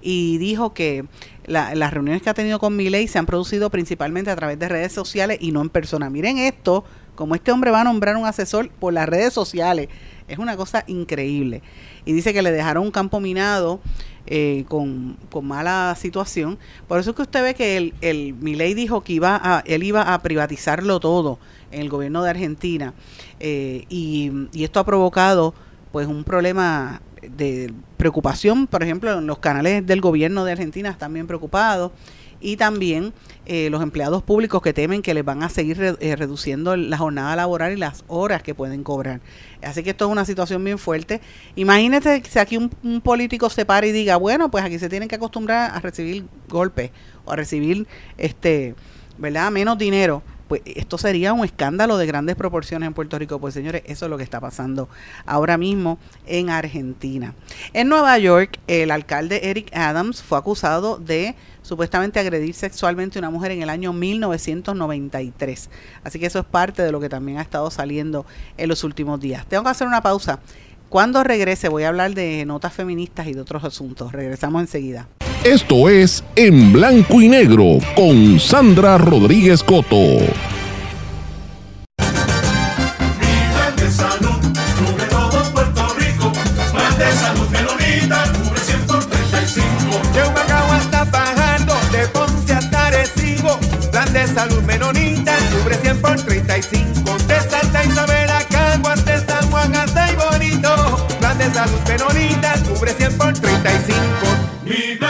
y dijo que las reuniones que ha tenido con Milei se han producido principalmente a través de redes sociales y no en persona. Miren esto, como este hombre va a nombrar un asesor por las redes sociales, es una cosa increíble. Y dice que le dejaron un campo minado eh, con, mala situación. Por eso es que usted ve que el, el Milei dijo que iba a, él iba a privatizarlo todo en el gobierno de Argentina. Eh, y, esto ha provocado pues un problema de preocupación, por ejemplo, en los canales del gobierno de Argentina están bien preocupados y también eh, los empleados públicos que temen que les van a seguir eh, reduciendo la jornada laboral y las horas que pueden cobrar. Así que esto es una situación bien fuerte. Imagínese si aquí un, un político se para y diga, bueno, pues aquí se tienen que acostumbrar a recibir golpes o a recibir, este, ¿verdad?, menos dinero pues esto sería un escándalo de grandes proporciones en Puerto Rico. Pues señores, eso es lo que está pasando ahora mismo en Argentina. En Nueva York, el alcalde Eric Adams fue acusado de supuestamente agredir sexualmente a una mujer en el año 1993. Así que eso es parte de lo que también ha estado saliendo en los últimos días. Tengo que hacer una pausa. Cuando regrese voy a hablar de notas feministas y de otros asuntos. Regresamos enseguida. Esto es En Blanco y Negro con Sandra Rodríguez Coto. Salud Menonita cubre 100 por 35. De Humacao hasta Fajardo, de Ponce hasta Arecibo. Plan de salud menonita, cubre 100 por 35. De Santa Isabel a Caguas, de San Juan salud cubre 100 por 35.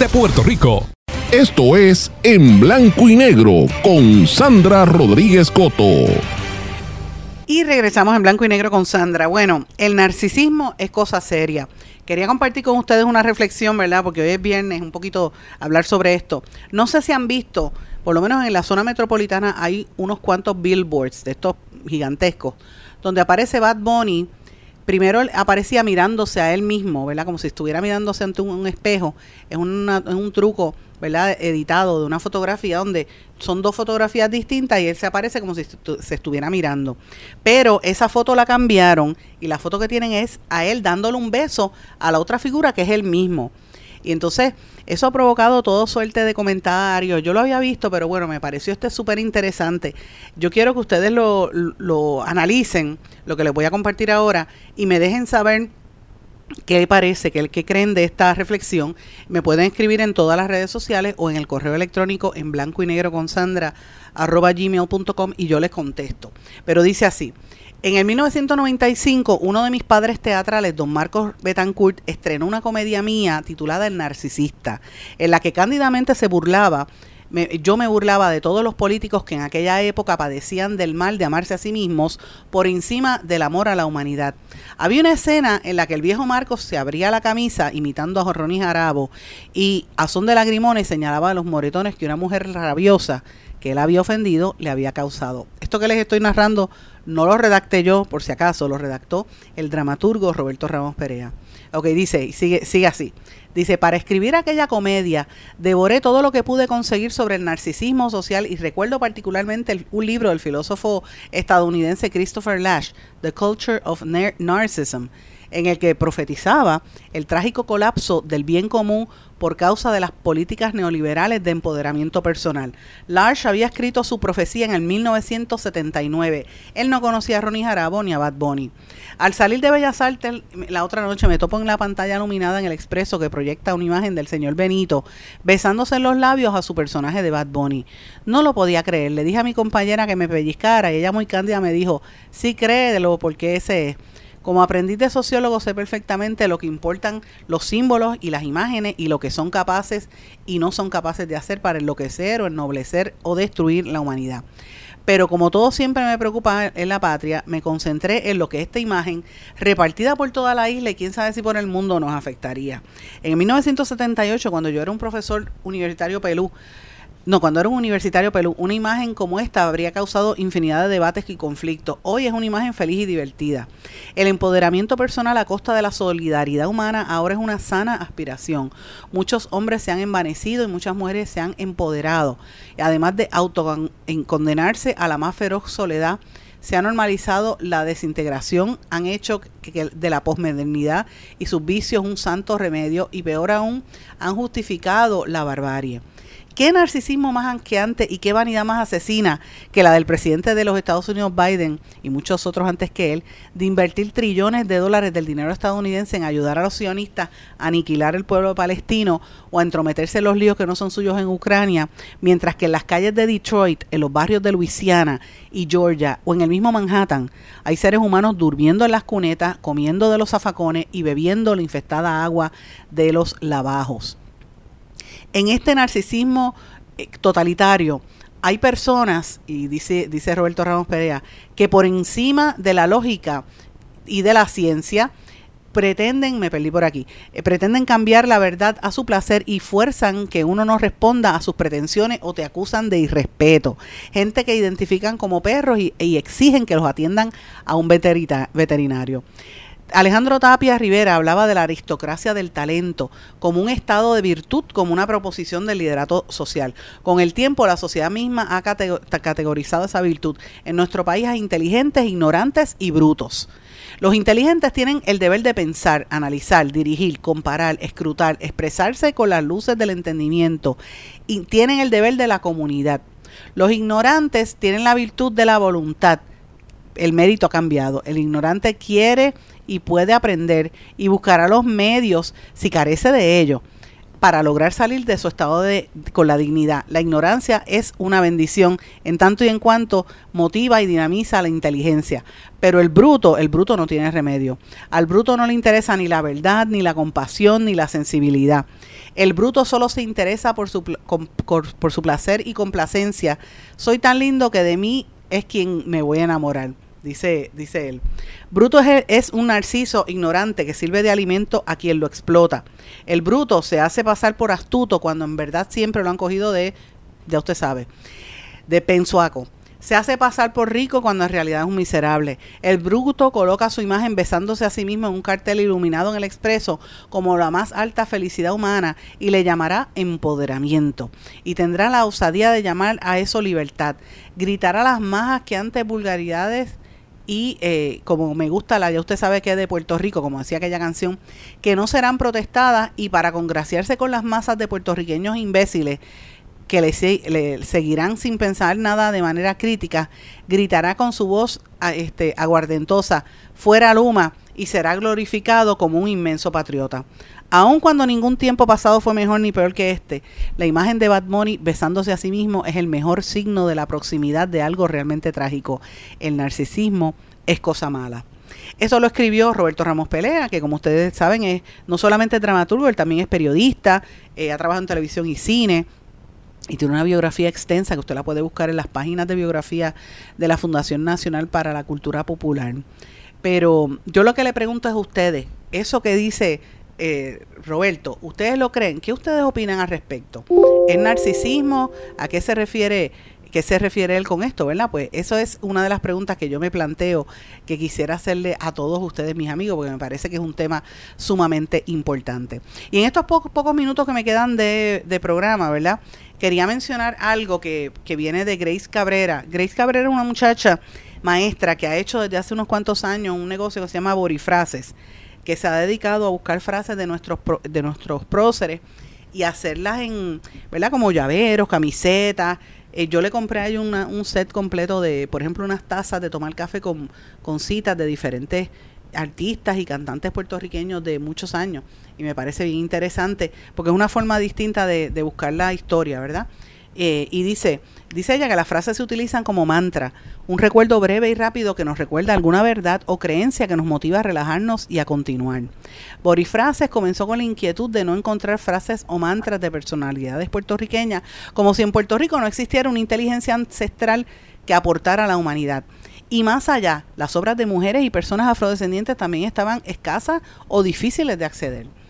de Puerto Rico. Esto es En Blanco y Negro con Sandra Rodríguez Coto. Y regresamos en blanco y negro con Sandra. Bueno, el narcisismo es cosa seria. Quería compartir con ustedes una reflexión, ¿verdad? Porque hoy es viernes, un poquito hablar sobre esto. No sé si han visto, por lo menos en la zona metropolitana hay unos cuantos billboards de estos gigantescos, donde aparece Bad Bunny. Primero aparecía mirándose a él mismo, ¿verdad? Como si estuviera mirándose ante un, espejo. Es, una- es un truco, ¿verdad? Editado de una fotografía donde son dos fotografías distintas y él se aparece como si se estuviera mirando. Pero esa foto la cambiaron y la foto que tienen es a él dándole un beso a la otra figura que es él mismo. Y entonces eso ha provocado todo suerte de comentarios. Yo lo había visto, pero bueno, me pareció este súper interesante. Yo quiero que ustedes lo, lo analicen, lo que les voy a compartir ahora, y me dejen saber qué parece, qué, qué creen de esta reflexión. Me pueden escribir en todas las redes sociales o en el correo electrónico en blanco y negro con Sandra arroba gmail.com y yo les contesto. Pero dice así. En el 1995, uno de mis padres teatrales, don Marcos Betancourt, estrenó una comedia mía titulada El Narcisista, en la que cándidamente se burlaba me- yo me burlaba de todos los políticos que en aquella época padecían del mal de amarse a sí mismos por encima del amor a la humanidad. Había una escena en la que el viejo Marcos se abría la camisa imitando a Jorroní Jarabo y a son de lagrimones señalaba a los moretones que una mujer rabiosa que él había ofendido le había causado. Esto que les estoy narrando no lo redacté yo, por si acaso, lo redactó el dramaturgo Roberto Ramos Perea. Ok, dice, sigue, sigue así. Dice, para escribir aquella comedia, devoré todo lo que pude conseguir sobre el narcisismo social y recuerdo particularmente un libro del filósofo estadounidense Christopher Lash, The Culture of Nar- Narcissism. en el que profetizaba el trágico colapso del bien común por causa de las políticas neoliberales de empoderamiento personal. Large había escrito su profecía en el 1979. Él no conocía a Ronnie Jarabo ni a Bad Bunny. Al salir de Bellas Artes, la otra noche me topo en la pantalla iluminada en el expreso que proyecta una imagen del señor Benito besándose en los labios a su personaje de Bad Bunny. No lo podía creer. Le dije a mi compañera que me pellizcara y ella muy cándida me dijo, sí créelo porque ese es. Como aprendiz de sociólogo sé perfectamente lo que importan los símbolos y las imágenes y lo que son capaces y no son capaces de hacer para enloquecer o ennoblecer o destruir la humanidad. Pero como todo siempre me preocupa en la patria, me concentré en lo que esta imagen, repartida por toda la isla y quién sabe si por el mundo, nos afectaría. En 1978, cuando yo era un profesor universitario pelú, no, cuando era un universitario Pelú, una imagen como esta habría causado infinidad de debates y conflictos. Hoy es una imagen feliz y divertida. El empoderamiento personal a costa de la solidaridad humana ahora es una sana aspiración. Muchos hombres se han envanecido y muchas mujeres se han empoderado. Además de autocondenarse a la más feroz soledad, se ha normalizado la desintegración, han hecho de la posmodernidad y sus vicios un santo remedio y peor aún, han justificado la barbarie. ¿Qué narcisismo más anqueante y qué vanidad más asesina que la del presidente de los Estados Unidos, Biden, y muchos otros antes que él, de invertir trillones de dólares del dinero estadounidense en ayudar a los sionistas a aniquilar el pueblo palestino o a entrometerse en los líos que no son suyos en Ucrania, mientras que en las calles de Detroit, en los barrios de Luisiana y Georgia o en el mismo Manhattan hay seres humanos durmiendo en las cunetas, comiendo de los zafacones y bebiendo la infestada agua de los lavajos en este narcisismo eh, totalitario hay personas, y dice, dice Roberto Ramos Perea, que por encima de la lógica y de la ciencia, pretenden, me perdí por aquí, eh, pretenden cambiar la verdad a su placer y fuerzan que uno no responda a sus pretensiones o te acusan de irrespeto. Gente que identifican como perros y, y exigen que los atiendan a un veterinario. Alejandro Tapia Rivera hablaba de la aristocracia del talento como un estado de virtud, como una proposición del liderato social. Con el tiempo, la sociedad misma ha categorizado esa virtud. En nuestro país hay inteligentes, ignorantes y brutos. Los inteligentes tienen el deber de pensar, analizar, dirigir, comparar, escrutar, expresarse con las luces del entendimiento y tienen el deber de la comunidad. Los ignorantes tienen la virtud de la voluntad. El mérito ha cambiado. El ignorante quiere y puede aprender y buscará los medios, si carece de ello, para lograr salir de su estado de, con la dignidad. La ignorancia es una bendición en tanto y en cuanto motiva y dinamiza la inteligencia. Pero el bruto, el bruto no tiene remedio. Al bruto no le interesa ni la verdad, ni la compasión, ni la sensibilidad. El bruto solo se interesa por su, por su placer y complacencia. Soy tan lindo que de mí es quien me voy a enamorar dice, dice él. Bruto es, es, un narciso ignorante que sirve de alimento a quien lo explota. El bruto se hace pasar por astuto cuando en verdad siempre lo han cogido de, ya usted sabe, de pensuaco. Se hace pasar por rico cuando en realidad es un miserable. El bruto coloca su imagen besándose a sí mismo en un cartel iluminado en el expreso como la más alta felicidad humana y le llamará empoderamiento. Y tendrá la osadía de llamar a eso libertad. Gritará las más asqueantes vulgaridades y eh, como me gusta la, ya usted sabe que es de Puerto Rico, como decía aquella canción, que no serán protestadas y para congraciarse con las masas de puertorriqueños imbéciles que le, seguirán sin pensar nada de manera crítica, gritará con su voz este, aguardentosa, fuera Luma, y será glorificado como un inmenso patriota. Aun cuando ningún tiempo pasado fue mejor ni peor que este, la imagen de Bad Bunny besándose a sí mismo es el mejor signo de la proximidad de algo realmente trágico. El narcisismo es cosa mala. Eso lo escribió Roberto Ramos Pelea, que como ustedes saben es no solamente dramaturgo, él también es periodista, eh, ha trabajado en televisión y cine, y tiene una biografía extensa que usted la puede buscar en las páginas de biografía de la Fundación Nacional para la Cultura Popular. Pero yo lo que le pregunto es a ustedes, eso que dice eh, Roberto, ¿ustedes lo creen? ¿Qué ustedes opinan al respecto? ¿Es narcisismo? ¿A qué se refiere? ¿Qué se refiere él con esto, verdad? Pues eso es una de las preguntas que yo me planteo que quisiera hacerle a todos ustedes, mis amigos, porque me parece que es un tema sumamente importante. Y en estos pocos, pocos minutos que me quedan de, programa, ¿verdad? Quería mencionar algo que, que viene de Grace Cabrera. Grace Cabrera es una muchacha maestra que ha hecho desde hace unos cuantos años un negocio que se llama Borifrases que se ha dedicado a buscar frases de nuestros, de nuestros próceres y hacerlas en, ¿verdad? Como llaveros, camisetas. Eh, yo le compré ahí una- un set completo de, por ejemplo, unas tazas de tomar café con, con citas de diferentes artistas y cantantes puertorriqueños de muchos años. Y me parece bien interesante, porque es una forma distinta de, de buscar la historia, ¿verdad? Eh, y dice, dice ella que las frases se utilizan como mantra, un recuerdo breve y rápido que nos recuerda alguna verdad o creencia que nos motiva a relajarnos y a continuar. Borifrases comenzó con la inquietud de no encontrar frases o mantras de personalidades puertorriqueñas, como si en Puerto Rico no existiera una inteligencia ancestral que aportara a la humanidad. Y más allá, las obras de mujeres y personas afrodescendientes también estaban escasas o difíciles de acceder.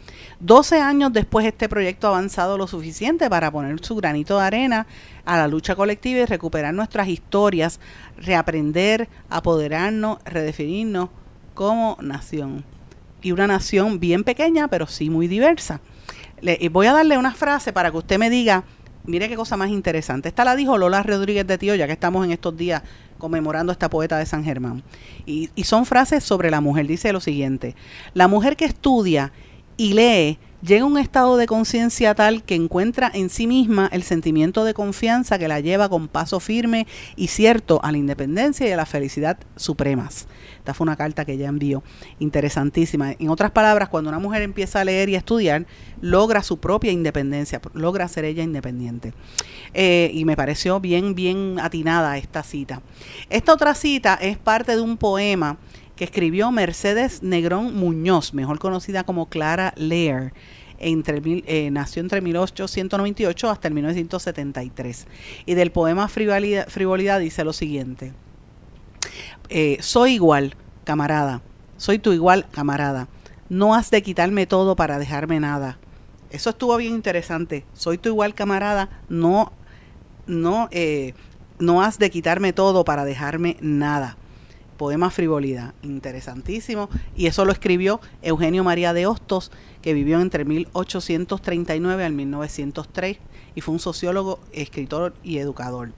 12 años después este proyecto ha avanzado lo suficiente para poner su granito de arena a la lucha colectiva y recuperar nuestras historias, reaprender, apoderarnos, redefinirnos como nación. Y una nación bien pequeña, pero sí muy diversa. Le, y voy a darle una frase para que usted me diga, mire qué cosa más interesante. Esta la dijo Lola Rodríguez de Tío, ya que estamos en estos días conmemorando a esta poeta de San Germán. Y son frases sobre la mujer. Dice lo siguiente, la mujer que estudia y lee, llega a un estado de conciencia tal que encuentra en sí misma el sentimiento de confianza que la lleva con paso firme y cierto a la independencia y a la felicidad supremas. Esta fue una carta que ella envió, interesantísima. En otras palabras, cuando una mujer empieza a leer y a estudiar, logra su propia independencia, logra ser ella independiente. Eh, y me pareció bien, bien atinada esta cita. Esta otra cita es parte de un poema que escribió Mercedes Negrón Muñoz, mejor conocida como Clara Lear. Eh, nació entre 1898 hasta el 1973. Y del poema Frivolidad, Frivolidad dice lo siguiente. Eh, soy igual, camarada. Soy tu igual, camarada. No has de quitarme todo para dejarme nada. Eso estuvo bien interesante. Soy tu igual, camarada. No, no, eh, no has de quitarme todo para dejarme nada poema Frivolidad, interesantísimo, y eso lo escribió Eugenio María de Hostos, que vivió entre 1839 al 1903 y fue un sociólogo, escritor y educador.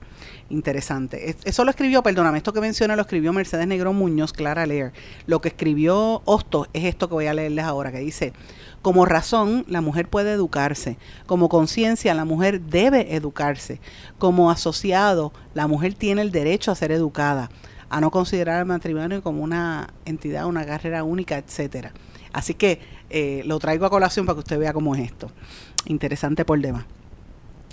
Interesante. Es- Eso lo escribió, perdóname, esto que mencioné lo escribió Mercedes Negrón Muñoz, Clara Lear. Lo que escribió Hostos es esto que voy a leerles ahora, que dice, como razón, la mujer puede educarse. Como conciencia, la mujer debe educarse. Como asociado, la mujer tiene el derecho a ser educada a no considerar el matrimonio como una entidad, una carrera única, etcétera. Así que eh, lo traigo a colación para que usted vea cómo es esto. Interesante por demás.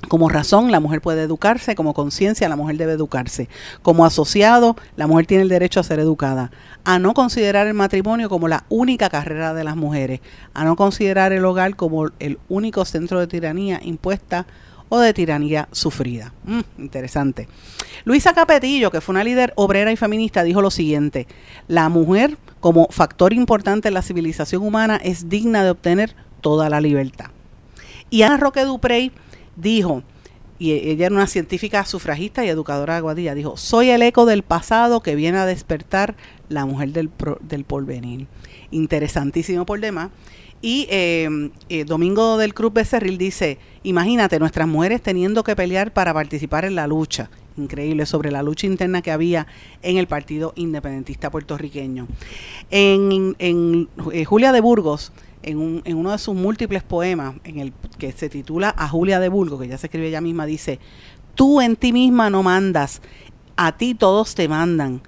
Como razón, la mujer puede educarse, como conciencia, la mujer debe educarse. Como asociado, la mujer tiene el derecho a ser educada. A no considerar el matrimonio como la única carrera de las mujeres. A no considerar el hogar como el único centro de tiranía impuesta o de tiranía sufrida. Mm, interesante. Luisa Capetillo, que fue una líder obrera y feminista, dijo lo siguiente, la mujer como factor importante en la civilización humana es digna de obtener toda la libertad. Y Ana Roque Duprey dijo, y ella era una científica sufragista y educadora de Aguadilla, dijo, soy el eco del pasado que viene a despertar la mujer del, pro- del porvenir. Interesantísimo por demás. Y eh, eh, Domingo del Cruz Becerril dice, imagínate nuestras mujeres teniendo que pelear para participar en la lucha. Increíble sobre la lucha interna que había en el Partido Independentista puertorriqueño. En, en, eh, Julia de Burgos, en, un- en uno de sus múltiples poemas, en el que se titula A Julia de Burgos, que ya se escribe ella misma, dice, tú en ti misma no mandas, a ti todos te mandan.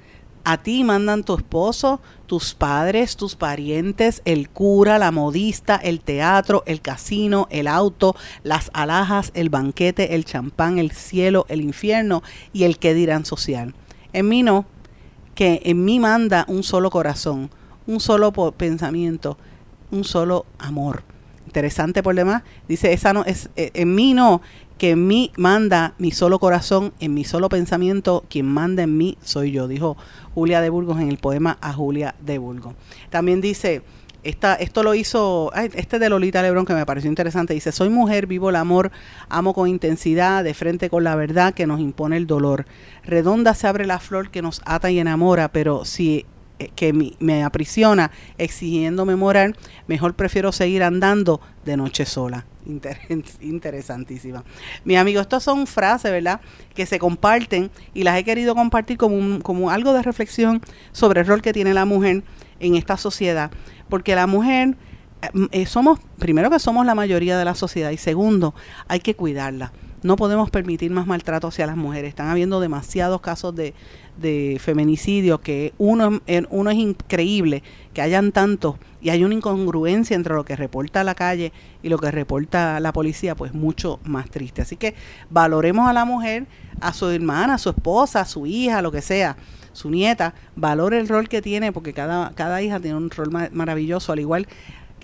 A ti mandan tu esposo, tus padres, tus parientes, el cura, la modista, el teatro, el casino, el auto, las alhajas, el banquete, el champán, el cielo, el infierno y el que dirán social. En mí no, que en mí manda un solo corazón, un solo pensamiento, un solo amor. Interesante por demás. Dice, esa no es eh, en mí no, que en mí manda mi solo corazón, en mi solo pensamiento, quien manda en mí soy yo, dijo Julia de Burgos en el poema A Julia de Burgos. También dice, esta, esto lo hizo, este de Lolita Lebrón que me pareció interesante, dice, soy mujer, vivo el amor, amo con intensidad, de frente con la verdad que nos impone el dolor. Redonda se abre la flor que nos ata y enamora, pero si que mi- me aprisiona exigiéndome morar, mejor prefiero seguir andando de noche sola. Inter- interesantísima. Mis amigos, estas son frases, ¿verdad? Que se comparten y las he querido compartir como, como algo de reflexión sobre el rol que tiene la mujer en esta sociedad, porque la mujer eh, eh, somos, primero que somos la mayoría de la sociedad y segundo, hay que cuidarla. No podemos permitir más maltrato hacia las mujeres. Están habiendo demasiados casos de, de feminicidio que uno, uno es increíble que hayan tantos y hay una incongruencia entre lo que reporta la calle y lo que reporta la policía, pues mucho más triste. Así que valoremos a la mujer, a su hermana, a su esposa, a su hija, lo que sea, su nieta, valore el rol que tiene, porque cada, cada hija tiene un rol ma- maravilloso, al igual que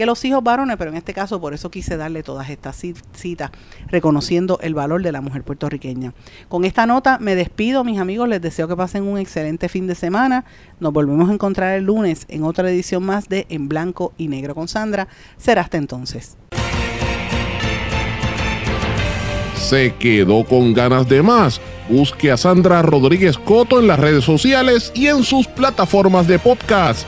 los hijos varones, pero en este caso por eso quise darle todas estas ci- citas, reconociendo el valor de la mujer puertorriqueña. Con esta nota me despido, mis amigos, les deseo que pasen un excelente fin de semana. Nos volvemos a encontrar el lunes en otra edición más de En Blanco y Negro con Sandra. Será hasta entonces. ¿Se quedó con ganas de más? Busque a Sandra Rodríguez Coto en las redes sociales y en sus plataformas de podcast,